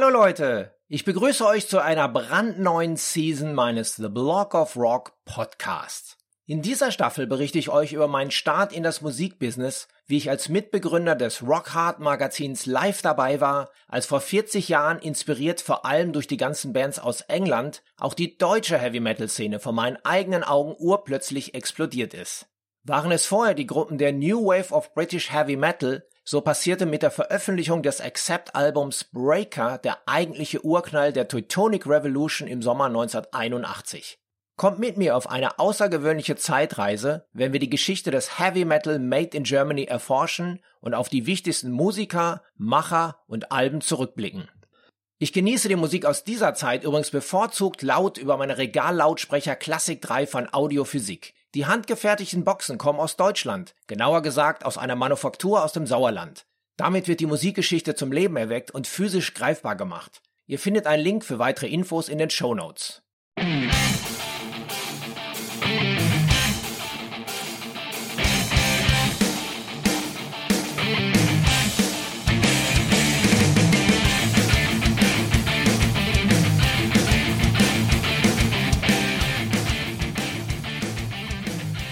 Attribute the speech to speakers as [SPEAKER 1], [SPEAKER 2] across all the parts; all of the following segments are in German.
[SPEAKER 1] Hallo Leute, ich begrüße euch zu einer brandneuen Season meines The Block of Rock Podcasts. In dieser Staffel berichte ich euch über meinen Start in das Musikbusiness, wie ich als Mitbegründer des Rock Hard Magazins live dabei war, als vor 40 Jahren inspiriert vor allem durch die ganzen Bands aus England auch die deutsche Heavy Metal Szene vor meinen eigenen Augen urplötzlich explodiert ist. Waren es vorher die Gruppen der New Wave of British Heavy Metal, so passierte mit der Veröffentlichung des Accept-Albums Breaker der eigentliche Urknall der Teutonic Revolution im Sommer 1981. Kommt mit mir auf eine außergewöhnliche Zeitreise, wenn wir die Geschichte des Heavy Metal Made in Germany erforschen und auf die wichtigsten Musiker, Macher und Alben zurückblicken. Ich genieße die Musik aus dieser Zeit übrigens bevorzugt laut über meine Regallautsprecher Classic 3 von Audiophysik. Die handgefertigten Boxen kommen aus Deutschland, genauer gesagt aus einer Manufaktur aus dem Sauerland. Damit wird die Musikgeschichte zum Leben erweckt und physisch greifbar gemacht. Ihr findet einen Link für weitere Infos in den Show Notes.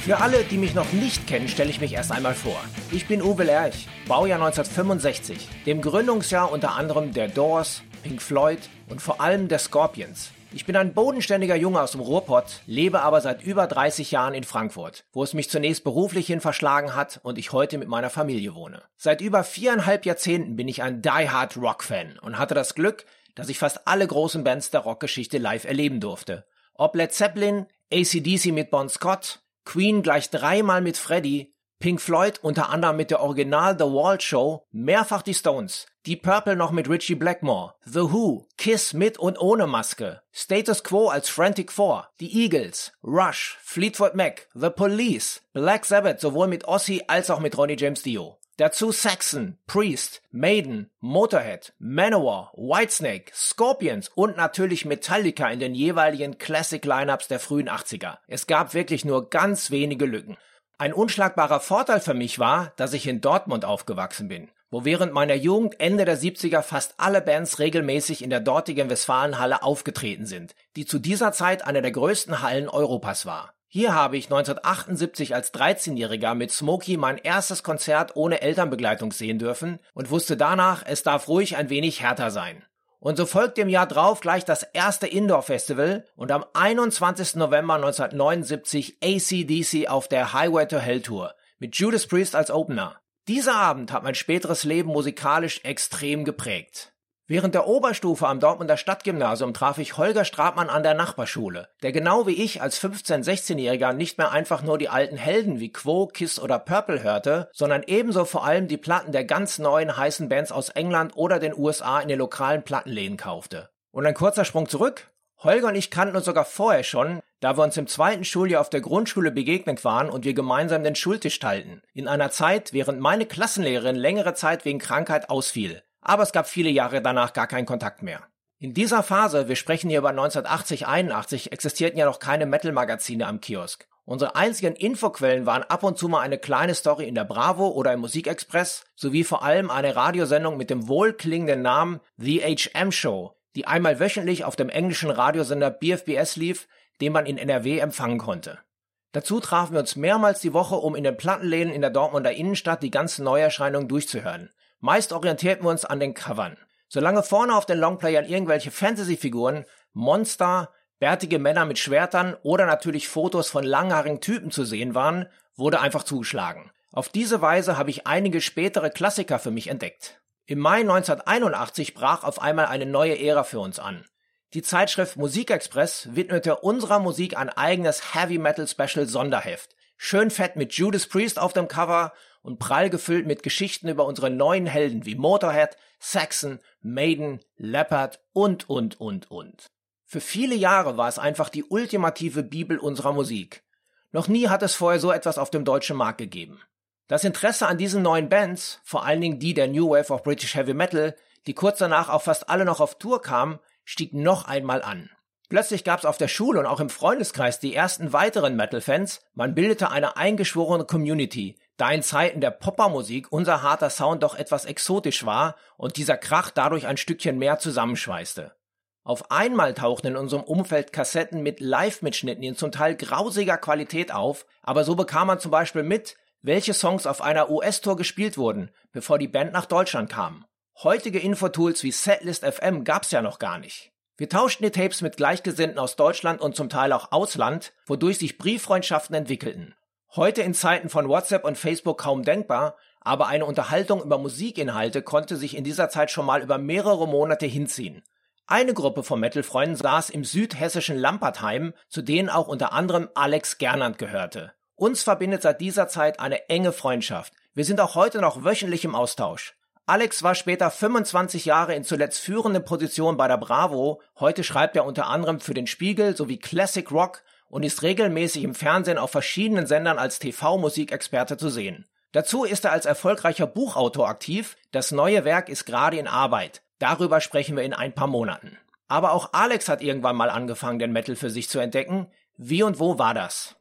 [SPEAKER 1] Für alle, die mich noch nicht kennen, stelle ich mich erst einmal vor. Ich bin Uwe Lerch, Baujahr 1965, dem Gründungsjahr unter anderem der Doors, Pink Floyd und vor allem der Scorpions. Ich bin ein bodenständiger Junge aus dem Ruhrpott, lebe aber seit über 30 Jahren in Frankfurt, wo es mich zunächst beruflich hin verschlagen hat und ich heute mit meiner Familie wohne. Seit über viereinhalb Jahrzehnten bin ich ein Die-Hard Rock-Fan und hatte das Glück, dass ich fast alle großen Bands der Rockgeschichte live erleben durfte. Ob Led Zeppelin, ACDC mit Bon Scott, Queen gleich dreimal mit Freddy, Pink Floyd unter anderem mit der Original The Wall Show, mehrfach die Stones, Deep Purple noch mit Richie Blackmore, The Who, Kiss mit und ohne Maske, Status Quo als Frantic Four, die Eagles, Rush, Fleetwood Mac, The Police, Black Sabbath sowohl mit Ozzy als auch mit Ronnie James Dio. Dazu Saxon, Priest, Maiden, Motorhead, Manowar, Whitesnake, Scorpions und natürlich Metallica in den jeweiligen Classic-Lineups der frühen 80er. Es gab wirklich nur ganz wenige Lücken. Ein unschlagbarer Vorteil für mich war, dass ich in Dortmund aufgewachsen bin, wo während meiner Jugend Ende der 70er fast alle Bands regelmäßig in der dortigen Westfalenhalle aufgetreten sind, die zu dieser Zeit eine der größten Hallen Europas war. Hier habe ich 1978 als 13-Jähriger mit Smokey mein erstes Konzert ohne Elternbegleitung sehen dürfen und wusste danach, es darf ruhig ein wenig härter sein. Und so folgte im Jahr drauf gleich das erste Indoor-Festival und am 21. November 1979 ACDC auf der Highway to Hell Tour mit Judas Priest als Opener. Dieser Abend hat mein späteres Leben musikalisch extrem geprägt. Während der Oberstufe am Dortmunder Stadtgymnasium traf ich Holger Strabmann an der Nachbarschule, der genau wie ich als 15-, 16-Jähriger nicht mehr einfach nur die alten Helden wie Quo, Kiss oder Purple hörte, sondern ebenso vor allem die Platten der ganz neuen heißen Bands aus England oder den USA in den lokalen Plattenläden kaufte. Und ein kurzer Sprung zurück. Holger und ich kannten uns sogar vorher schon, da wir uns im zweiten Schuljahr auf der Grundschule begegnet waren und wir gemeinsam den Schultisch teilten. In einer Zeit, während meine Klassenlehrerin längere Zeit wegen Krankheit ausfiel aber es gab viele Jahre danach gar keinen Kontakt mehr. In dieser Phase, wir sprechen hier über 1980, 81, existierten ja noch keine Metal-Magazine am Kiosk. Unsere einzigen Infoquellen waren ab und zu mal eine kleine Story in der Bravo oder im Musikexpress, sowie vor allem eine Radiosendung mit dem wohlklingenden Namen The HM Show, die einmal wöchentlich auf dem englischen Radiosender BFBS lief, den man in NRW empfangen konnte. Dazu trafen wir uns mehrmals die Woche, um in den Plattenläden in der Dortmunder Innenstadt die ganzen Neuerscheinungen durchzuhören. Meist orientierten wir uns an den Covern. Solange vorne auf den Longplayern irgendwelche Fantasy-Figuren, Monster, bärtige Männer mit Schwertern oder natürlich Fotos von langhaarigen Typen zu sehen waren, wurde einfach zugeschlagen. Auf diese Weise habe ich einige spätere Klassiker für mich entdeckt. Im Mai 1981 brach auf einmal eine neue Ära für uns an. Die Zeitschrift Musikexpress widmete unserer Musik ein eigenes Heavy Metal Special Sonderheft. Schön fett mit Judas Priest auf dem Cover und prall gefüllt mit Geschichten über unsere neuen Helden wie Motorhead, Saxon, Maiden, Leopard und, und, und, und. Für viele Jahre war es einfach die ultimative Bibel unserer Musik. Noch nie hat es vorher so etwas auf dem deutschen Markt gegeben. Das Interesse an diesen neuen Bands, vor allen Dingen die der New Wave of British Heavy Metal, die kurz danach auch fast alle noch auf Tour kamen, stieg noch einmal an. Plötzlich gab's auf der Schule und auch im Freundeskreis die ersten weiteren Metal-Fans. Man bildete eine eingeschworene Community, da in Zeiten der Poppermusik unser harter Sound doch etwas exotisch war und dieser Krach dadurch ein Stückchen mehr zusammenschweißte. Auf einmal tauchten in unserem Umfeld Kassetten mit Live-Mitschnitten in zum Teil grausiger Qualität auf, aber so bekam man zum Beispiel mit, welche Songs auf einer US-Tour gespielt wurden, bevor die Band nach Deutschland kam. Heutige Infotools wie Setlist FM gab's ja noch gar nicht. Wir tauschten die Tapes mit Gleichgesinnten aus Deutschland und zum Teil auch Ausland, wodurch sich Brieffreundschaften entwickelten. Heute in Zeiten von WhatsApp und Facebook kaum denkbar, aber eine Unterhaltung über Musikinhalte konnte sich in dieser Zeit schon mal über mehrere Monate hinziehen. Eine Gruppe von Metal-Freunden saß im südhessischen Lampertheim, zu denen auch unter anderem Alex Gernand gehörte. Uns verbindet seit dieser Zeit eine enge Freundschaft. Wir sind auch heute noch wöchentlich im Austausch. Alex war später 25 Jahre in zuletzt führenden Positionen bei der Bravo. Heute schreibt er unter anderem für den Spiegel sowie Classic Rock und ist regelmäßig im Fernsehen auf verschiedenen Sendern als TV-Musikexperte zu sehen. Dazu ist er als erfolgreicher Buchautor aktiv. Das neue Werk ist gerade in Arbeit. Darüber sprechen wir in ein paar Monaten. Aber auch Alex hat irgendwann mal angefangen, den Metal für sich zu entdecken. Wie und wo war das?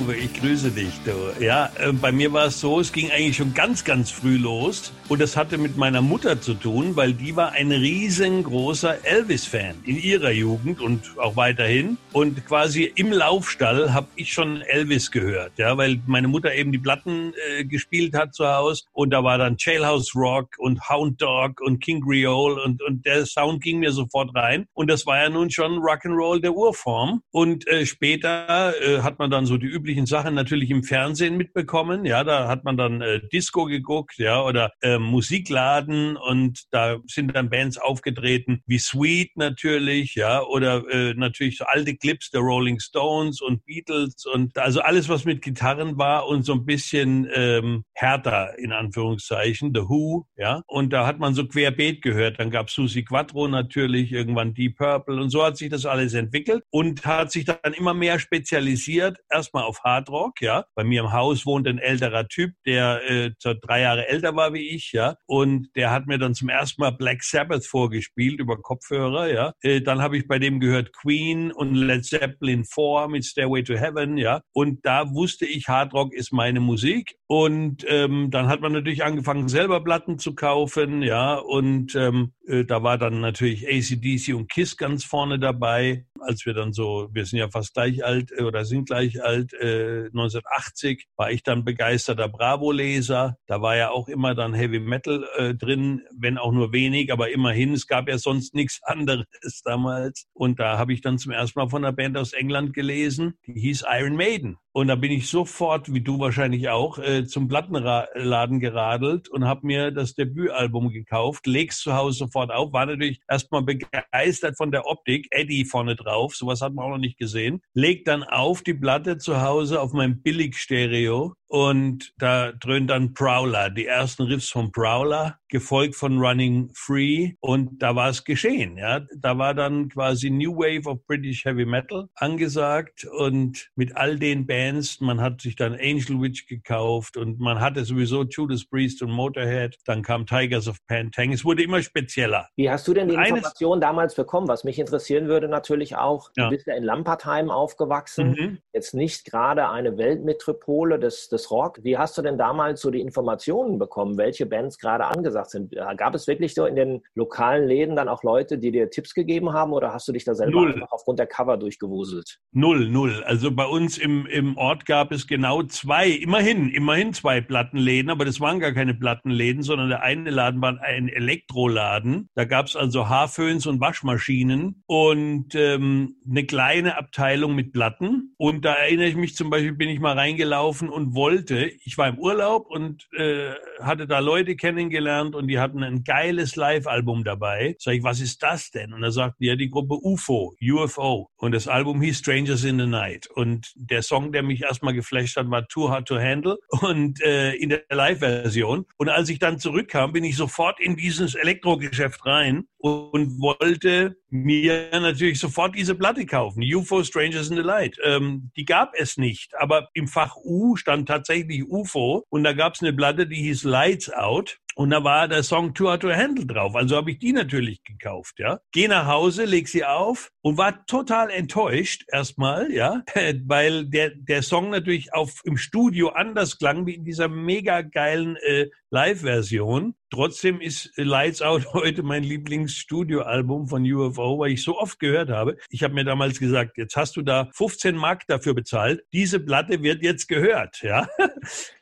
[SPEAKER 2] Uwe, ich grüße dich. Du. Ja, äh, bei mir war es so, es ging eigentlich schon ganz, ganz früh los. Und das hatte mit meiner Mutter zu tun, weil die war ein riesengroßer Elvis-Fan in ihrer Jugend und auch weiterhin. Und quasi im Laufstall habe ich schon Elvis gehört, ja, weil meine Mutter eben die Platten äh, gespielt hat zu Hause. Und da war dann Jailhouse Rock und Hound Dog und King Creole und, und der Sound ging mir sofort rein. Und das war ja nun schon Rock'n'Roll der Urform. Und äh, später äh, hat man dann so die üblichen Sachen natürlich im Fernsehen mitbekommen. Ja, da hat man dann äh, Disco geguckt, ja, oder äh, Musikladen und da sind dann Bands aufgetreten wie Sweet natürlich, ja, oder äh, natürlich so alte Clips der Rolling Stones und Beatles und also alles, was mit Gitarren war und so ein bisschen ähm, härter in Anführungszeichen, The Who, ja, und da hat man so querbeet gehört. Dann gab Susi Quattro natürlich, irgendwann Deep Purple und so hat sich das alles entwickelt und hat sich dann immer mehr spezialisiert. Erst erstmal auf Hardrock, ja. Bei mir im Haus wohnt ein älterer Typ, der äh, drei Jahre älter war wie ich, ja. Und der hat mir dann zum ersten Mal Black Sabbath vorgespielt über Kopfhörer, ja. Äh, dann habe ich bei dem gehört Queen und Led Zeppelin 4 mit Stairway to Heaven, ja. Und da wusste ich, Hardrock ist meine Musik. Und ähm, dann hat man natürlich angefangen, selber Platten zu kaufen, ja. Und ähm, äh, da war dann natürlich ACDC und Kiss ganz vorne dabei als wir dann so, wir sind ja fast gleich alt äh, oder sind gleich alt, äh, 1980 war ich dann begeisterter Bravo-Leser. Da war ja auch immer dann Heavy Metal äh, drin, wenn auch nur wenig, aber immerhin, es gab ja sonst nichts anderes damals. Und da habe ich dann zum ersten Mal von einer Band aus England gelesen, die hieß Iron Maiden. Und da bin ich sofort, wie du wahrscheinlich auch, äh, zum Plattenladen geradelt und habe mir das Debütalbum gekauft, leg's zu Hause sofort auf, war natürlich erstmal begeistert von der Optik, Eddie vorne drauf, sowas hat man auch noch nicht gesehen, leg dann auf die Platte zu Hause auf meinem Billig-Stereo und da dröhnt dann Prowler, die ersten Riffs von Prowler, gefolgt von Running Free. Und da war es geschehen. Ja, da war dann quasi New Wave of British Heavy Metal angesagt und mit all den Bands. Man hat sich dann Angel Witch gekauft und man hatte sowieso Judas Priest und Motorhead. Dann kam Tigers of Pantang. Es wurde immer spezieller.
[SPEAKER 1] Wie hast du denn die Information damals bekommen? Was mich interessieren würde natürlich auch. Du ja. bist ja in Lampertheim aufgewachsen. Mhm. Jetzt nicht gerade eine Weltmetropole des, des des Rock. Wie hast du denn damals so die Informationen bekommen, welche Bands gerade angesagt sind? Gab es wirklich so in den lokalen Läden dann auch Leute, die dir Tipps gegeben haben oder hast du dich da selber null. aufgrund der Cover durchgewuselt?
[SPEAKER 2] Null, null. Also bei uns im, im Ort gab es genau zwei, immerhin, immerhin zwei Plattenläden, aber das waren gar keine Plattenläden, sondern der eine Laden war ein Elektroladen. Da gab es also Haarföhns und Waschmaschinen und ähm, eine kleine Abteilung mit Platten. Und da erinnere ich mich zum Beispiel, bin ich mal reingelaufen und wollte wollte, ich war im Urlaub und äh, hatte da Leute kennengelernt und die hatten ein geiles Live-Album dabei. Sag ich, was ist das denn? Und da sagten ja die Gruppe UFO, UFO. Und das Album hieß Strangers in the Night. Und der Song, der mich erstmal geflasht hat, war Too Hard to Handle und äh, in der Live-Version. Und als ich dann zurückkam, bin ich sofort in dieses Elektrogeschäft rein und wollte mir natürlich sofort diese Platte kaufen. UFO Strangers in the Light. Ähm, die gab es nicht, aber im Fach U stand tatsächlich UFO und da gab es eine Platte, die hieß Lights Out. Und da war der Song Two Hard to Handle drauf. Also habe ich die natürlich gekauft, ja. Geh nach Hause, leg sie auf und war total enttäuscht erstmal, ja, weil der, der Song natürlich auf, im Studio anders klang wie in dieser mega geilen äh, Live-Version. Trotzdem ist Lights Out heute mein Lieblingsstudioalbum von UFO, weil ich so oft gehört habe. Ich habe mir damals gesagt, jetzt hast du da 15 Mark dafür bezahlt. Diese Platte wird jetzt gehört, ja.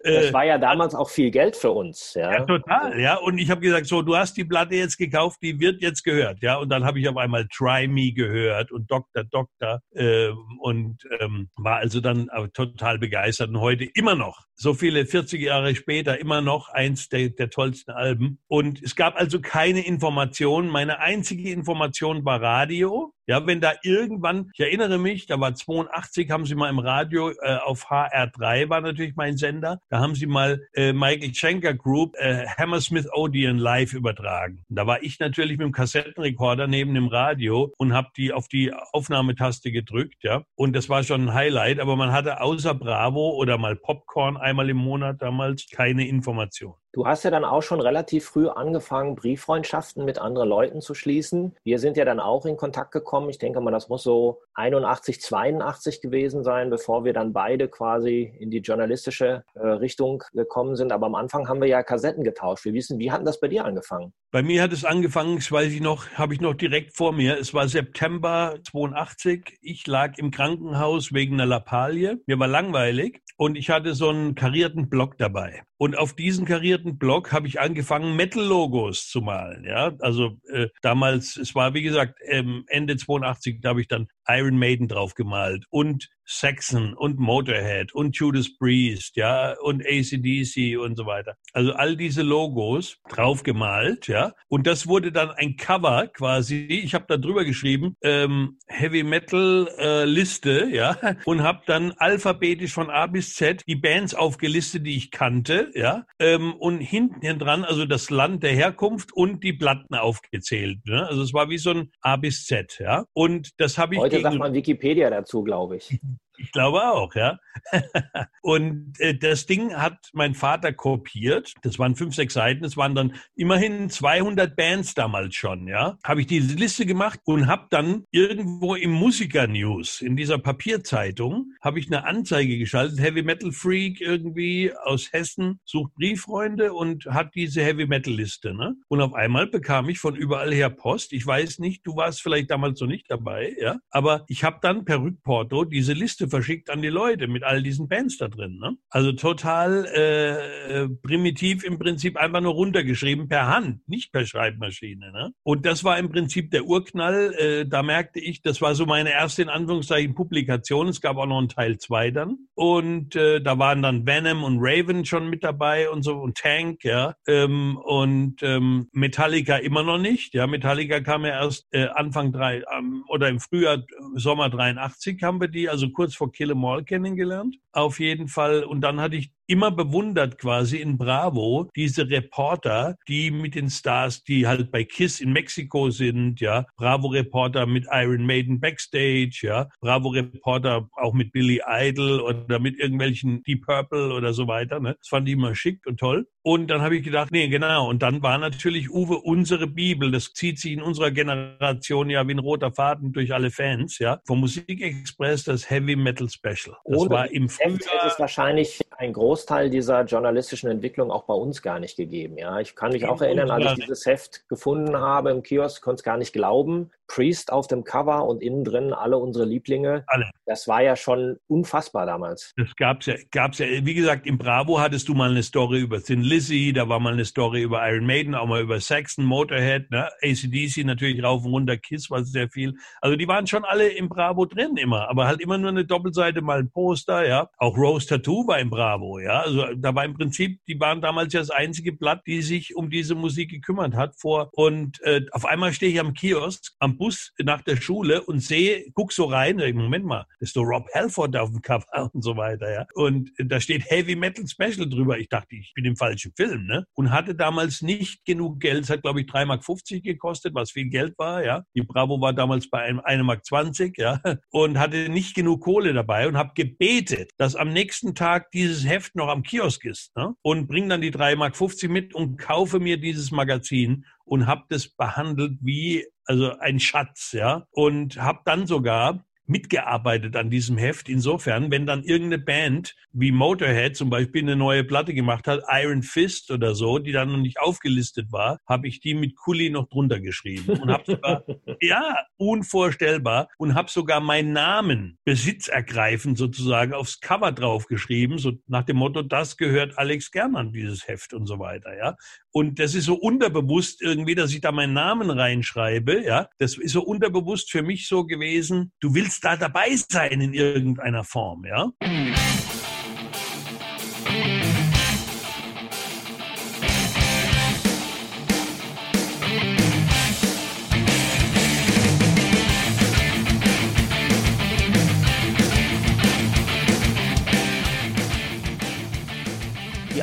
[SPEAKER 1] Das äh, war ja damals auch viel Geld für uns, ja.
[SPEAKER 2] ja total, ja. Und ich habe gesagt, so, du hast die Platte jetzt gekauft, die wird jetzt gehört, ja. Und dann habe ich auf einmal Try Me gehört und Dr. Doctor äh, und ähm, war also dann total begeistert und heute immer noch, so viele 40 Jahre später, immer noch eins der, der tollsten Alben. Und es gab also keine Informationen. Meine einzige Information war Radio. Ja, wenn da irgendwann, ich erinnere mich, da war 82, haben sie mal im Radio äh, auf HR3 war natürlich mein Sender, da haben sie mal äh, Michael Schenker Group äh, Hammersmith Odeon live übertragen. Da war ich natürlich mit dem Kassettenrekorder neben dem Radio und habe die auf die Aufnahmetaste gedrückt, ja. Und das war schon ein Highlight, aber man hatte außer Bravo oder mal Popcorn einmal im Monat damals keine Information.
[SPEAKER 1] Du hast ja dann auch schon relativ früh angefangen, Brieffreundschaften mit anderen Leuten zu schließen. Wir sind ja dann auch in Kontakt gekommen. Ich denke mal, das muss so 81, 82 gewesen sein, bevor wir dann beide quasi in die journalistische äh, Richtung gekommen sind. Aber am Anfang haben wir ja Kassetten getauscht. Wir wissen, wie hat das bei dir angefangen?
[SPEAKER 2] Bei mir hat es angefangen, das weiß ich noch, habe ich noch direkt vor mir. Es war September 82. Ich lag im Krankenhaus wegen einer Lappalie. Mir war langweilig und ich hatte so einen karierten Block dabei. Und auf diesen karierten Block habe ich angefangen, Metal-Logos zu malen. Ja, also äh, damals, es war wie gesagt ähm, Ende 82, da habe ich dann Iron Maiden drauf gemalt und Saxon und Motorhead und Judas Priest, ja, und ACDC und so weiter. Also all diese Logos draufgemalt, ja. Und das wurde dann ein Cover quasi. Ich habe da drüber geschrieben, ähm, Heavy Metal äh, Liste, ja, und habe dann alphabetisch von A bis Z die Bands aufgelistet, die ich kannte, ja, ähm, und hinten dran also das Land der Herkunft und die Platten aufgezählt. Ne? Also es war wie so ein A bis Z, ja. Und das habe ich.
[SPEAKER 1] Sagt man Wikipedia dazu, glaube ich.
[SPEAKER 2] Ich glaube auch, ja. und äh, das Ding hat mein Vater kopiert. Das waren fünf, sechs Seiten. Es waren dann immerhin 200 Bands damals schon, ja. Habe ich diese Liste gemacht und habe dann irgendwo im Musiker News, in dieser Papierzeitung, habe ich eine Anzeige geschaltet. Heavy Metal Freak irgendwie aus Hessen sucht Brieffreunde und hat diese Heavy Metal Liste, ne? Und auf einmal bekam ich von überall her Post. Ich weiß nicht, du warst vielleicht damals noch nicht dabei, ja. Aber ich habe dann per Rückporto diese Liste verschickt an die Leute mit all diesen Bands da drin. Ne? Also total äh, primitiv im Prinzip einfach nur runtergeschrieben per Hand, nicht per Schreibmaschine. Ne? Und das war im Prinzip der Urknall. Äh, da merkte ich, das war so meine erste in Anführungszeichen Publikation. Es gab auch noch einen Teil 2 dann. Und äh, da waren dann Venom und Raven schon mit dabei und so und Tank, ja. Ähm, und ähm, Metallica immer noch nicht. Ja, Metallica kam ja erst äh, Anfang drei ähm, oder im Frühjahr, Sommer 83 haben wir die, also kurz vor Kill 'em All kennengelernt. Auf jeden Fall. Und dann hatte ich immer bewundert quasi in Bravo diese Reporter, die mit den Stars, die halt bei Kiss in Mexiko sind, ja, Bravo Reporter mit Iron Maiden Backstage, ja, Bravo Reporter auch mit Billy Idol oder mit irgendwelchen Deep Purple oder so weiter, ne? Das fand ich immer schick und toll. Und dann habe ich gedacht, nee, genau. Und dann war natürlich Uwe unsere Bibel. Das zieht sich in unserer Generation ja wie ein roter Faden durch alle Fans, ja. Vom Musikexpress das Heavy Metal Special. Das
[SPEAKER 1] Oder war im Frühjahr. ist wahrscheinlich ein Großteil dieser journalistischen Entwicklung auch bei uns gar nicht gegeben. Ja, ich kann mich auch erinnern, als ich dieses Heft gefunden habe im Kiosk, konnte es gar nicht glauben, Priest auf dem Cover und innen drin alle unsere Lieblinge.
[SPEAKER 2] Alle.
[SPEAKER 1] Das war ja schon unfassbar damals.
[SPEAKER 2] Das gab's ja, gab's ja. Wie gesagt, im Bravo hattest du mal eine Story über Thin Lizzy, da war mal eine Story über Iron Maiden, auch mal über Saxon, Motorhead, ne? ACDC natürlich rauf und runter, Kiss war sehr viel. Also die waren schon alle im Bravo drin immer, aber halt immer nur eine Doppelseite, mal ein Poster, ja. Auch Rose Tattoo war im Bravo, ja. Also da war im Prinzip, die waren damals ja das einzige Blatt, die sich um diese Musik gekümmert hat vor. Und äh, auf einmal stehe ich am Kiosk, am Bus nach der Schule und sehe, guck so rein, Moment mal, ist so Rob Halford auf dem Cover und so weiter, ja. Und da steht Heavy Metal Special drüber. Ich dachte, ich bin im falschen Film, ne? Und hatte damals nicht genug Geld. Es hat, glaube ich, 3,50 Mark gekostet, was viel Geld war, ja. Die Bravo war damals bei einem 1,20 Mark, ja. Und hatte nicht genug Kohle dabei und habe gebetet, dass am nächsten Tag dieses Heft noch am Kiosk ist, ne? Und bring dann die 3,50 Mark mit und kaufe mir dieses Magazin und habe das behandelt wie also ein Schatz, ja, und habe dann sogar mitgearbeitet an diesem Heft. Insofern, wenn dann irgendeine Band wie Motorhead zum Beispiel eine neue Platte gemacht hat, Iron Fist oder so, die dann noch nicht aufgelistet war, habe ich die mit Kuli noch drunter geschrieben und habe sogar, ja, unvorstellbar und habe sogar meinen Namen besitzergreifend sozusagen aufs Cover draufgeschrieben, so nach dem Motto, das gehört Alex gern an dieses Heft und so weiter, ja. Und das ist so unterbewusst irgendwie, dass ich da meinen Namen reinschreibe, ja. Das ist so unterbewusst für mich so gewesen, du willst da dabei sein in irgendeiner Form, ja.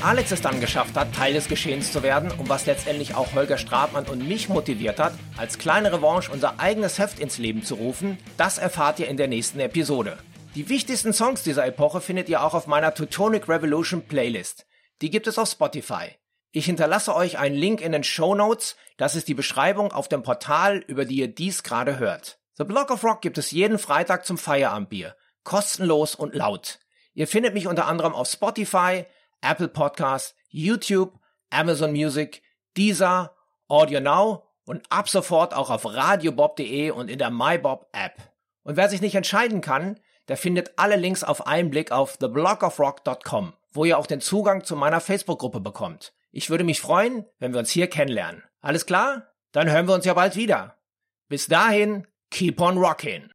[SPEAKER 1] Alex es dann geschafft hat, Teil des Geschehens zu werden und was letztendlich auch Holger Strabmann und mich motiviert hat, als kleine Revanche unser eigenes Heft ins Leben zu rufen, das erfahrt ihr in der nächsten Episode. Die wichtigsten Songs dieser Epoche findet ihr auch auf meiner Teutonic Revolution Playlist. Die gibt es auf Spotify. Ich hinterlasse euch einen Link in den Show Notes, das ist die Beschreibung auf dem Portal, über die ihr dies gerade hört. The Block of Rock gibt es jeden Freitag zum Feierabendbier. Kostenlos und laut. Ihr findet mich unter anderem auf Spotify, Apple Podcast, YouTube, Amazon Music, Deezer, Audio Now und ab sofort auch auf radiobob.de und in der MyBob App. Und wer sich nicht entscheiden kann, der findet alle Links auf einen Blick auf theblockofrock.com, wo ihr auch den Zugang zu meiner Facebook-Gruppe bekommt. Ich würde mich freuen, wenn wir uns hier kennenlernen. Alles klar? Dann hören wir uns ja bald wieder. Bis dahin, keep on rocking.